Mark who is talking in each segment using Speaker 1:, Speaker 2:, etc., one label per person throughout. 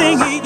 Speaker 1: singing.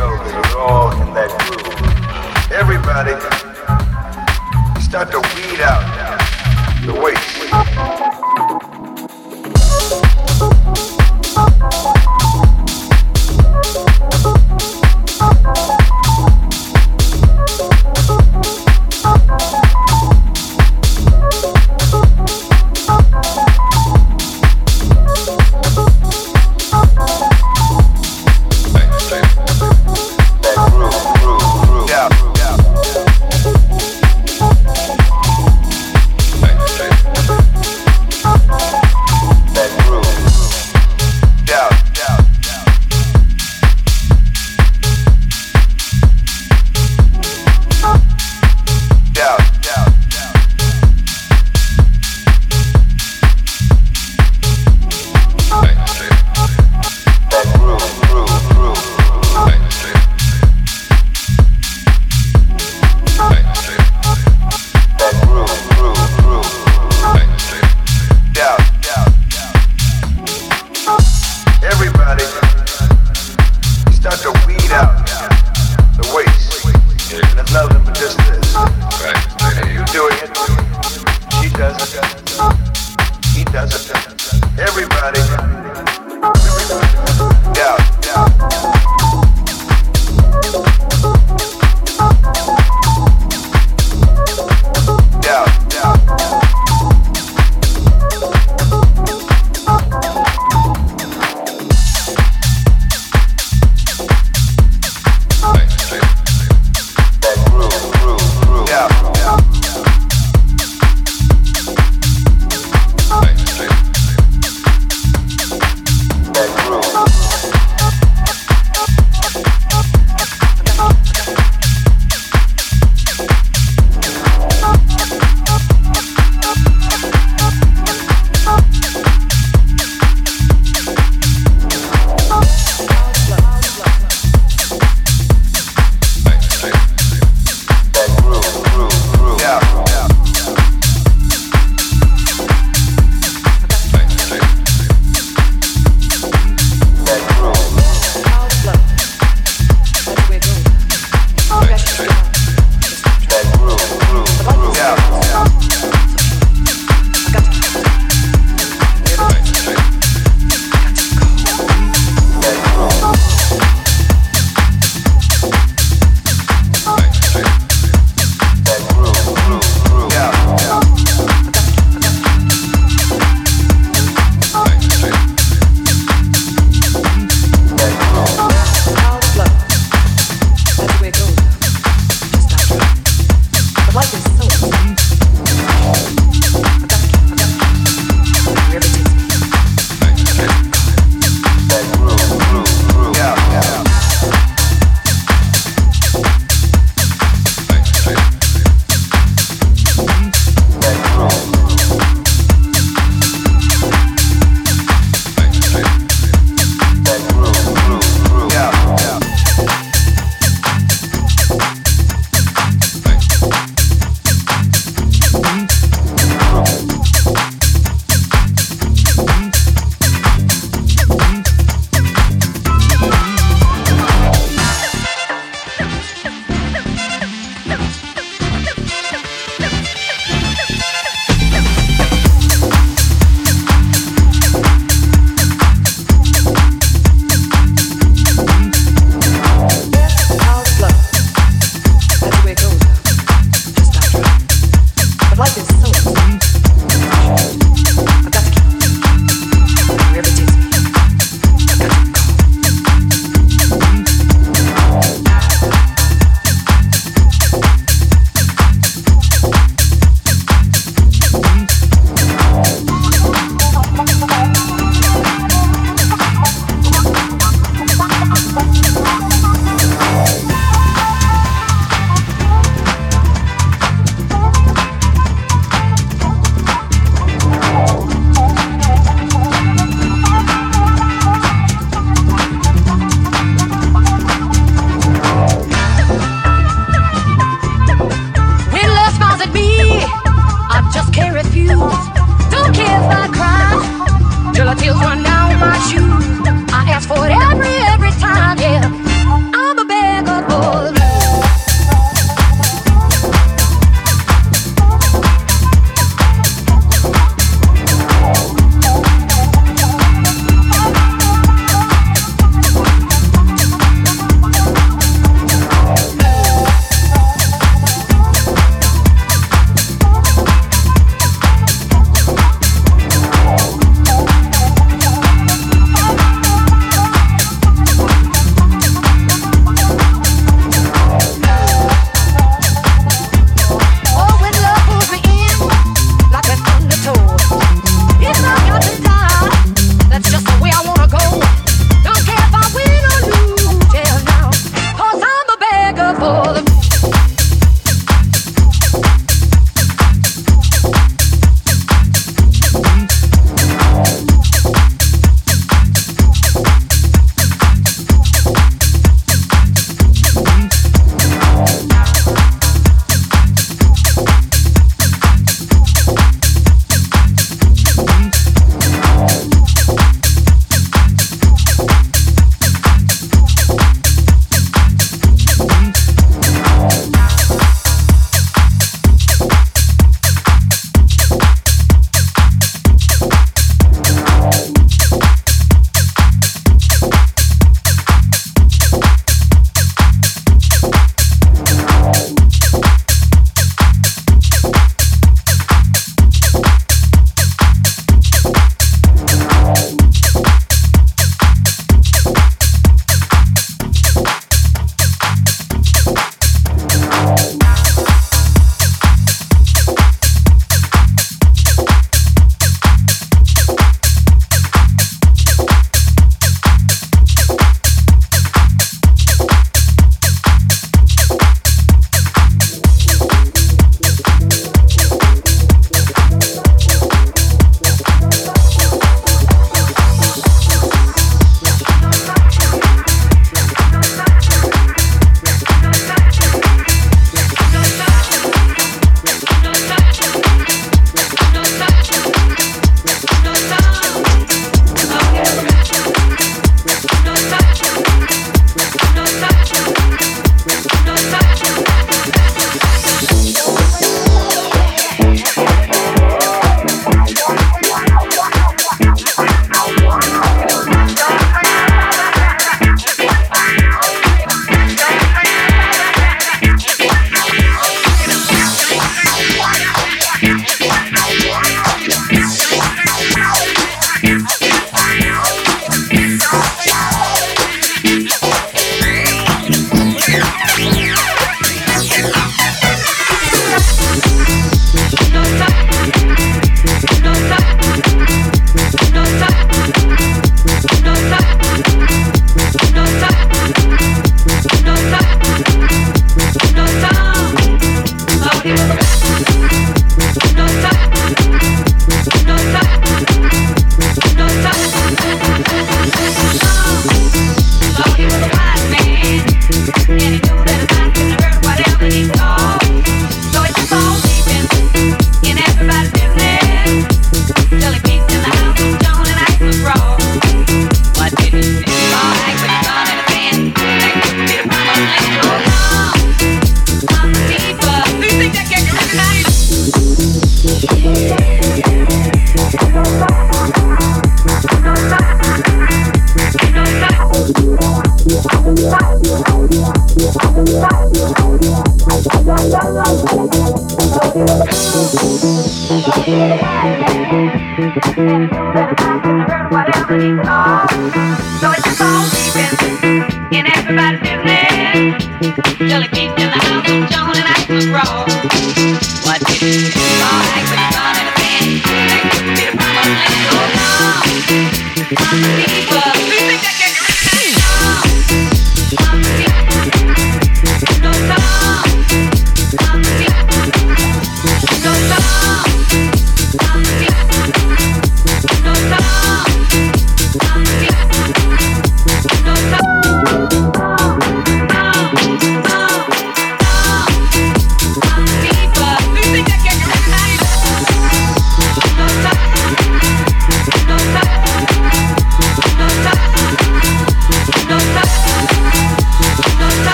Speaker 1: Were all in that groove. Everybody start to weed out now the waste.